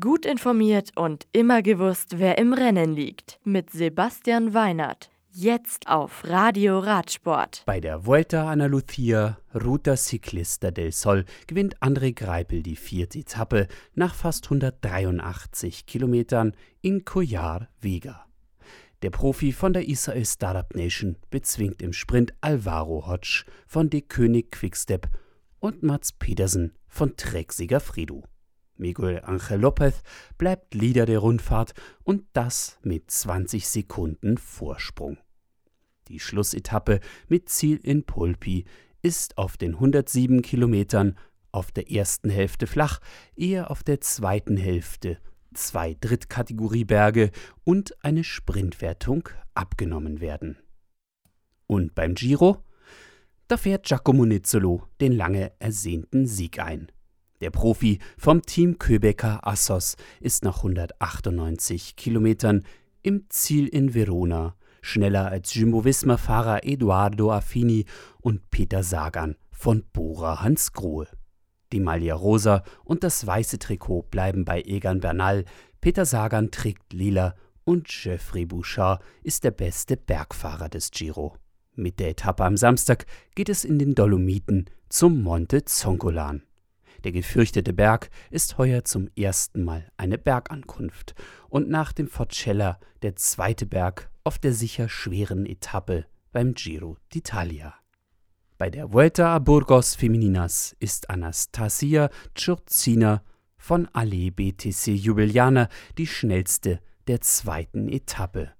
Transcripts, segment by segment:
Gut informiert und immer gewusst, wer im Rennen liegt. Mit Sebastian Weinert. Jetzt auf Radio Radsport. Bei der Vuelta a Andalucía Ruta Ciclista del Sol gewinnt André Greipel die vierte Etappe nach fast 183 Kilometern in Collar Vega. Der Profi von der Israel Startup Nation bezwingt im Sprint Alvaro Hodge von De König Quickstep und Mats Pedersen von Trecksieger Fredo. Miguel Angel Lopez bleibt Leader der Rundfahrt und das mit 20 Sekunden Vorsprung. Die Schlussetappe mit Ziel in Pulpi ist auf den 107 Kilometern auf der ersten Hälfte flach, eher auf der zweiten Hälfte zwei Drittkategorieberge und eine Sprintwertung abgenommen werden. Und beim Giro? Da fährt Giacomo Nizzolo den lange ersehnten Sieg ein. Der Profi vom Team Köbecker Assos ist nach 198 Kilometern im Ziel in Verona schneller als Jumbo-Visma-Fahrer Eduardo Affini und Peter Sagan von Bora Hansgrohe. Die Maglia Rosa und das weiße Trikot bleiben bei Egan Bernal, Peter Sagan trägt lila und Geoffrey Bouchard ist der beste Bergfahrer des Giro. Mit der Etappe am Samstag geht es in den Dolomiten zum Monte Zongolan. Der gefürchtete Berg ist heuer zum ersten Mal eine Bergankunft und nach dem Forcella der zweite Berg auf der sicher schweren Etappe beim Giro d'Italia. Bei der Vuelta a Burgos Femininas ist Anastasia Ciurzina von Ale BTC Jubiliana die schnellste der zweiten Etappe.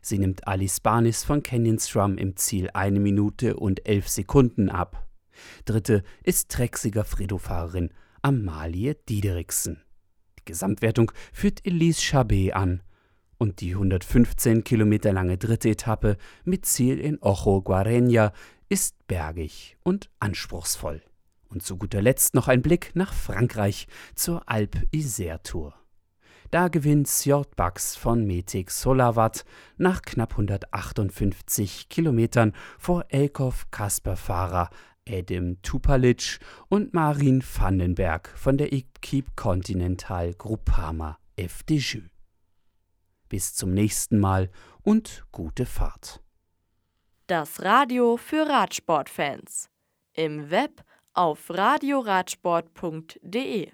Sie nimmt Alice Barnis von Canyon Strum im Ziel eine Minute und elf Sekunden ab. Dritte ist Trexiger Fredo-Fahrerin Amalie Diederiksen. Die Gesamtwertung führt Elise Chabet an und die 115 Kilometer lange dritte Etappe mit Ziel in Ojo Guarenia ist bergig und anspruchsvoll. Und zu guter Letzt noch ein Blick nach Frankreich zur Alpe Isère Tour. Da gewinnt Sjordbaks von Metik Solavat nach knapp 158 Kilometern vor Elkov Kasper-Fahrer Adam Tupalic und Marin Vandenberg von der Equipe Continental Groupama FDJ. Bis zum nächsten Mal und gute Fahrt. Das Radio für Radsportfans. Im Web auf radioradsport.de